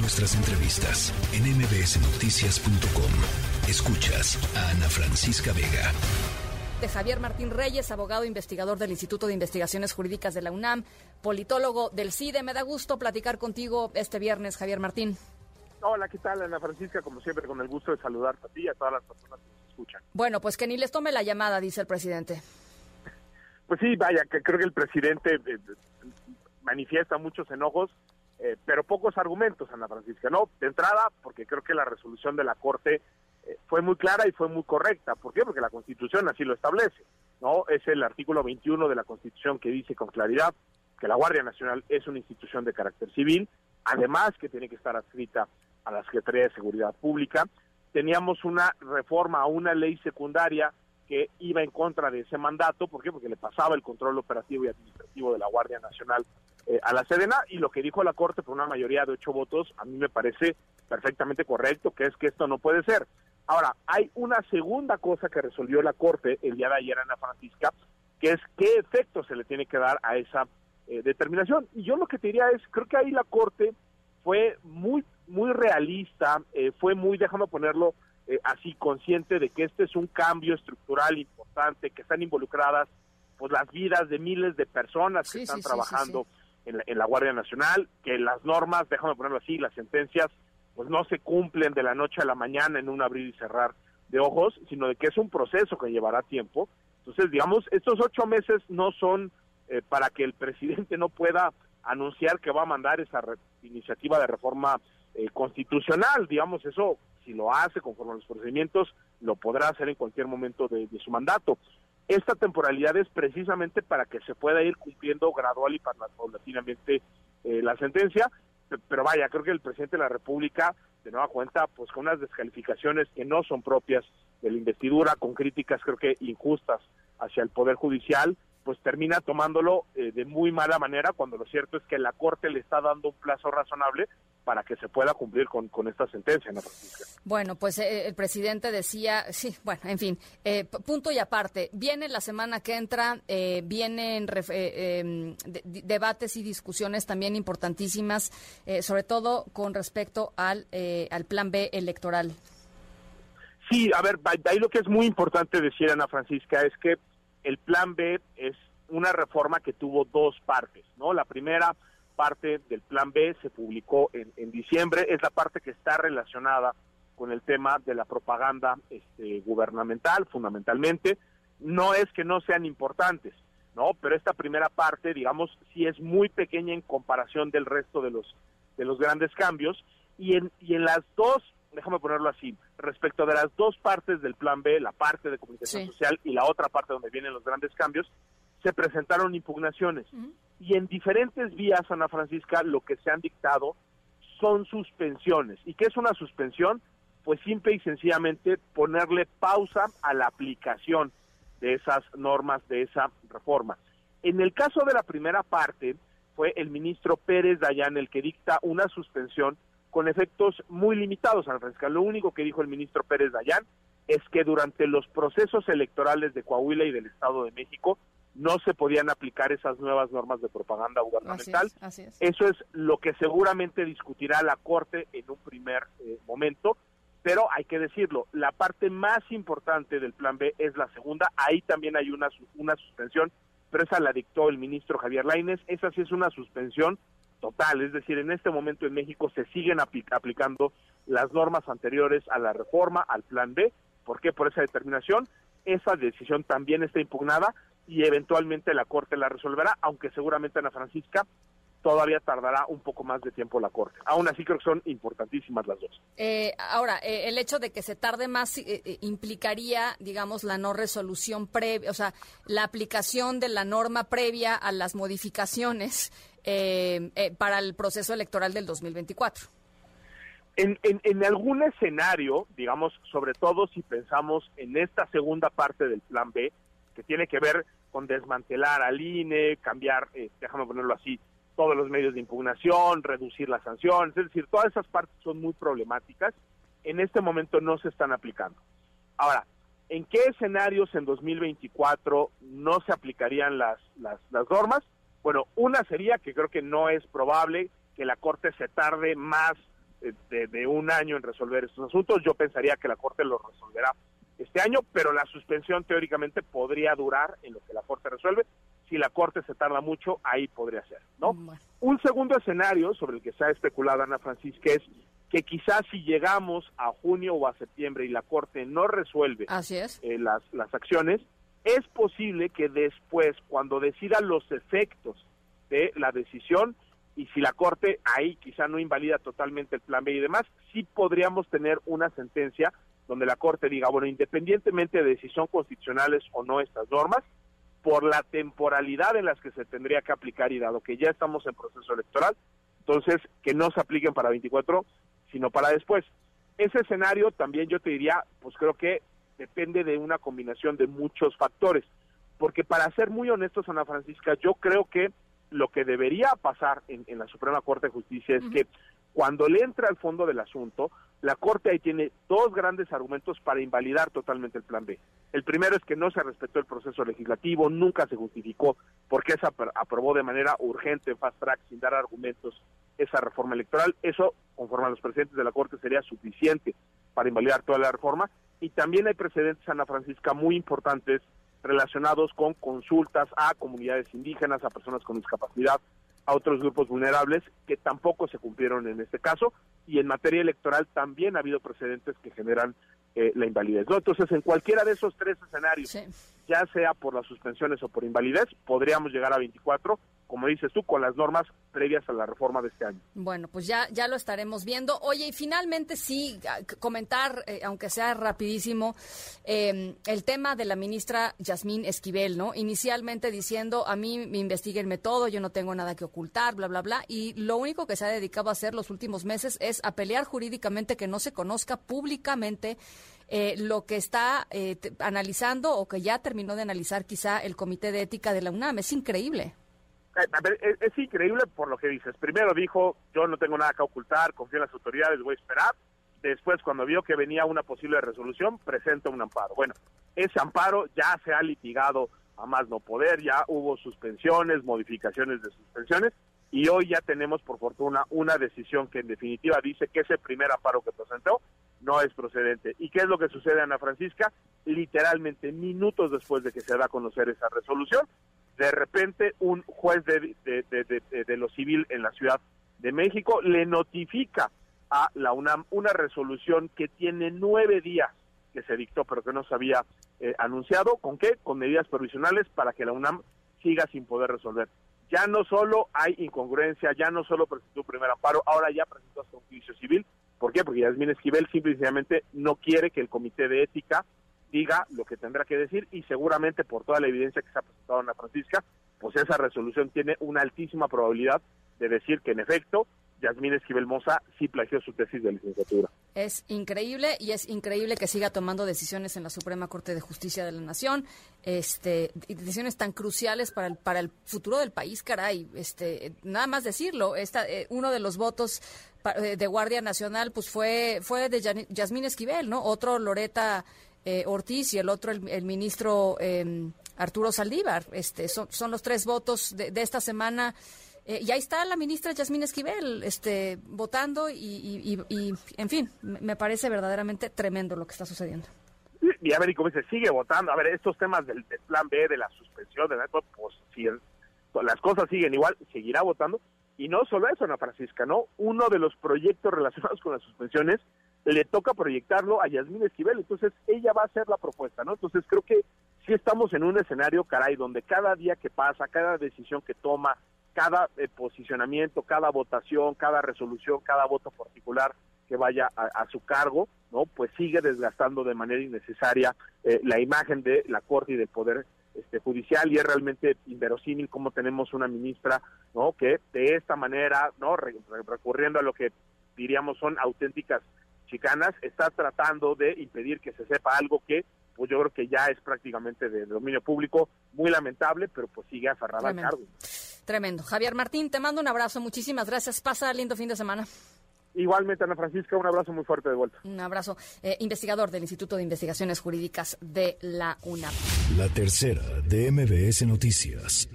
Nuestras entrevistas en mbsnoticias.com. Escuchas a Ana Francisca Vega. De Javier Martín Reyes, abogado investigador del Instituto de Investigaciones Jurídicas de la UNAM, politólogo del CIDE. Me da gusto platicar contigo este viernes, Javier Martín. Hola, ¿qué tal, Ana Francisca? Como siempre, con el gusto de saludarte a ti y a todas las personas que nos escuchan. Bueno, pues que ni les tome la llamada, dice el presidente. Pues sí, vaya, que creo que el presidente eh, manifiesta muchos enojos eh, pero pocos argumentos, Ana Francisca. No, de entrada, porque creo que la resolución de la Corte eh, fue muy clara y fue muy correcta. ¿Por qué? Porque la Constitución así lo establece. No, es el artículo 21 de la Constitución que dice con claridad que la Guardia Nacional es una institución de carácter civil, además que tiene que estar adscrita a la Secretaría de Seguridad Pública. Teníamos una reforma a una ley secundaria que iba en contra de ese mandato, ¿por qué? Porque le pasaba el control operativo y administrativo de la Guardia Nacional eh, a la Sedena y lo que dijo la Corte por una mayoría de ocho votos a mí me parece perfectamente correcto, que es que esto no puede ser. Ahora, hay una segunda cosa que resolvió la Corte el día de ayer en la Francisca, que es qué efecto se le tiene que dar a esa eh, determinación. Y yo lo que te diría es, creo que ahí la Corte fue muy, muy realista, eh, fue muy, déjame ponerlo así, consciente de que este es un cambio estructural importante, que están involucradas pues las vidas de miles de personas que están trabajando en la, Guardia Nacional, que las normas, déjame ponerlo así, las sentencias, pues no se cumplen de la noche a la mañana en un abrir y cerrar de ojos, sino de que es un proceso que llevará tiempo. Entonces, digamos, estos ocho meses no son eh, para que el presidente no pueda anunciar que va a mandar esa iniciativa de reforma eh, constitucional, digamos, eso si lo hace conforme a los procedimientos, lo podrá hacer en cualquier momento de su mandato. Esta temporalidad es precisamente para que se pueda ir cumpliendo gradual y paulatinamente eh, la sentencia, pero vaya, creo que el presidente de la República, de nueva cuenta, pues con unas descalificaciones que no son propias de la investidura, con críticas creo que injustas hacia el Poder Judicial, pues termina tomándolo eh, de muy mala manera cuando lo cierto es que la Corte le está dando un plazo razonable para que se pueda cumplir con, esta sentencia, ¿no, Bueno, pues eh, el presidente decía, sí, bueno, en fin, eh, punto y aparte, viene la semana que entra, eh, vienen em, debates y discusiones también importantísimas, sobre todo con respecto al, al plan B electoral. Sí, a ver, ahí lo que es muy importante decir, Ana Francisca, es que el plan B es una reforma que tuvo dos partes, ¿no? La primera parte del plan B se publicó en, diciembre, es la parte que está relacionada con el tema de la propaganda este, gubernamental, fundamentalmente. No es que no sean importantes, ¿no? Pero esta primera parte, digamos, sí es muy pequeña en comparación del resto de los, de los grandes cambios. Y en, y en las dos, déjame ponerlo así, respecto de las dos partes del plan B, la parte de comunicación social y la otra parte donde vienen los grandes cambios, se presentaron impugnaciones y en diferentes vías, Ana Francisca, lo que se han dictado son suspensiones. ¿Y qué es una suspensión? Pues simple y sencillamente ponerle pausa a la aplicación de esas normas, de esa reforma. En el caso de la primera parte, fue el ministro Pérez Dayán el que dicta una suspensión con efectos muy limitados, Ana Francisca. Lo único que dijo el ministro Pérez Dayán es que durante los procesos electorales de Coahuila y del Estado de México no se podían aplicar esas nuevas normas de propaganda gubernamental. Eso es lo que seguramente discutirá la Corte en un primer eh, momento, pero hay que decirlo, la parte más importante del Plan B es la segunda, ahí también hay una, una suspensión, pero esa la dictó el ministro Javier Lainez, esa sí es una suspensión total, es decir, en este momento en México se siguen aplicando las normas anteriores a la reforma, al Plan B, ¿por qué? Por esa determinación, esa decisión también está impugnada, y eventualmente la Corte la resolverá, aunque seguramente Ana Francisca todavía tardará un poco más de tiempo la Corte. Aún así creo que son importantísimas las dos. Eh, ahora, eh, el hecho de que se tarde más eh, implicaría, digamos, la no resolución previa, o sea, la aplicación de la norma previa a las modificaciones para el proceso electoral del 2024. En, en, en algún escenario, digamos, sobre todo si pensamos en esta segunda parte del Plan B, que tiene que ver con desmantelar al INE, cambiar, eh, déjame ponerlo así, todos los medios de impugnación, reducir las sanciones, es decir, todas esas partes son muy problemáticas, en este momento no se están aplicando. Ahora, ¿en qué escenarios en 2024 no se aplicarían las, las, las normas? Bueno, una sería que creo que no es probable que la Corte se tarde más de, de, un año en resolver estos asuntos. Yo pensaría que la Corte lo resolverá este año, pero la suspensión teóricamente podría durar en lo que la Corte resuelve. Si la Corte se tarda mucho, ahí podría ser, ¿no? Un segundo escenario sobre el que se ha especulado Ana Francisca es que quizás si llegamos a junio o a septiembre y la Corte no resuelve Así es. Eh, las, las acciones, es posible que después, cuando decida los efectos de la decisión, y si la Corte ahí quizá no invalida totalmente el plan B y demás, sí podríamos tener una sentencia donde la Corte diga, bueno, independientemente de si son constitucionales o no estas normas, por la temporalidad en las que se tendría que aplicar y dado que ya estamos en proceso electoral, entonces que no se apliquen para 24, sino para después. Ese escenario también yo te diría, pues creo que depende de una combinación de muchos factores, porque para ser muy honestos, Ana Francisca, yo creo que lo que debería pasar en, la Suprema Corte de Justicia es que cuando le entra al fondo del asunto, la Corte ahí tiene dos grandes argumentos para invalidar totalmente el Plan B. El primero es que no se respetó el proceso legislativo, nunca se justificó por qué se aprobó de manera urgente, fast track, sin dar argumentos, esa reforma electoral. Eso, conforme a los presidentes de la Corte, sería suficiente para invalidar toda la reforma. Y también hay precedentes, Ana Francisca, muy importantes relacionados con consultas a comunidades indígenas, a personas con discapacidad, a otros grupos vulnerables que tampoco se cumplieron en este caso y en materia electoral también ha habido precedentes que generan eh, la invalidez. ¿no? Entonces, en cualquiera de esos tres escenarios, ya sea por las suspensiones o por invalidez, podríamos llegar a 24 como dices tú, con las normas previas a la reforma de este año. Bueno, pues ya, ya lo estaremos viendo. Oye, y finalmente sí, comentar, eh, aunque sea rapidísimo, em, el tema de la ministra Yasmín Esquivel, ¿no? Inicialmente diciendo, a mí me investiguenme todo, yo no tengo nada que ocultar, bla, bla, bla, y lo único que se ha dedicado a hacer los últimos meses es a pelear jurídicamente que no se conozca públicamente eh, lo que está eh, analizando o que ya terminó de analizar quizá el Comité de Ética de la UNAM. Es increíble. Eh, es, increíble por lo que dices. Primero dijo, yo no tengo nada que ocultar, confío en las autoridades, voy a esperar. Después, cuando vio que venía una posible resolución, presenta un amparo. Bueno, ese amparo ya se ha litigado a más no poder, ya hubo suspensiones, modificaciones de suspensiones, y hoy ya tenemos, por fortuna, una decisión que en definitiva dice que ese primer amparo que presentó no es procedente. ¿Y qué es lo que sucede, Ana Francisca? Literalmente minutos después de que se da a conocer esa resolución, de repente un juez de, de, lo civil en la Ciudad de México le notifica a la UNAM una resolución que tiene nueve días que se dictó pero que no se había eh, anunciado. ¿Con qué? Con medidas provisionales para que la UNAM siga sin poder resolver. Ya no solo hay incongruencia, ya no solo presentó un primer amparo, ahora ya presentó hasta un juicio civil. ¿Por qué? Porque Yasmín Esquivel simplemente no quiere que el Comité de Ética diga lo que tendrá que decir y seguramente por toda la evidencia que se ha presentado en la Francisca, pues esa resolución tiene una altísima probabilidad de decir que en efecto Yasmín Esquivel Moza sí plagió su tesis de licenciatura. Es increíble y es increíble que siga tomando decisiones en la Suprema Corte de Justicia de la Nación, este, decisiones tan cruciales para el, para el futuro del país, caray. Este, nada más decirlo, esta, eh, uno de los votos eh, de Guardia Nacional pues fue, fue de Yasmín Esquivel, ¿no? Otro Loreta eh, Ortiz y el otro el, ministro em, Arturo Saldívar. Este, son, los tres votos de, esta semana. Eh, y ahí está la ministra Yasmín Esquivel este, votando y, en fin, me parece verdaderamente tremendo lo que está sucediendo. Y a ver, y como dice, sigue votando. A ver, estos temas del, plan B, de la suspensión, de pues si las cosas siguen igual, seguirá votando. Y no solo eso, Ana Francisca, ¿no? Uno de los proyectos relacionados con las suspensiones le toca proyectarlo a Yasmín Esquivel, entonces ella va a hacer la propuesta, ¿no? Entonces creo que sí estamos en un escenario, caray, donde cada día que pasa, cada decisión que toma, cada eh, posicionamiento, cada votación, cada resolución, cada voto particular que vaya a, su cargo, ¿no? Pues sigue desgastando de manera innecesaria eh, la imagen de la Corte y del Poder este, Judicial y es realmente inverosímil cómo tenemos una ministra, ¿no? Que de esta manera, ¿no? recurriendo a lo que diríamos son auténticas chicanas está tratando de impedir que se sepa algo que pues yo creo que ya es prácticamente de dominio público, muy lamentable, pero pues sigue aferrada al cargo. Tremendo. Javier Martín, te mando un abrazo, muchísimas gracias. Pasa lindo fin de semana. Igualmente, Ana Francisca, un abrazo muy fuerte de vuelta. Un abrazo. Eh, investigador del Instituto de Investigaciones Jurídicas de la UNAM. La tercera de MBS Noticias.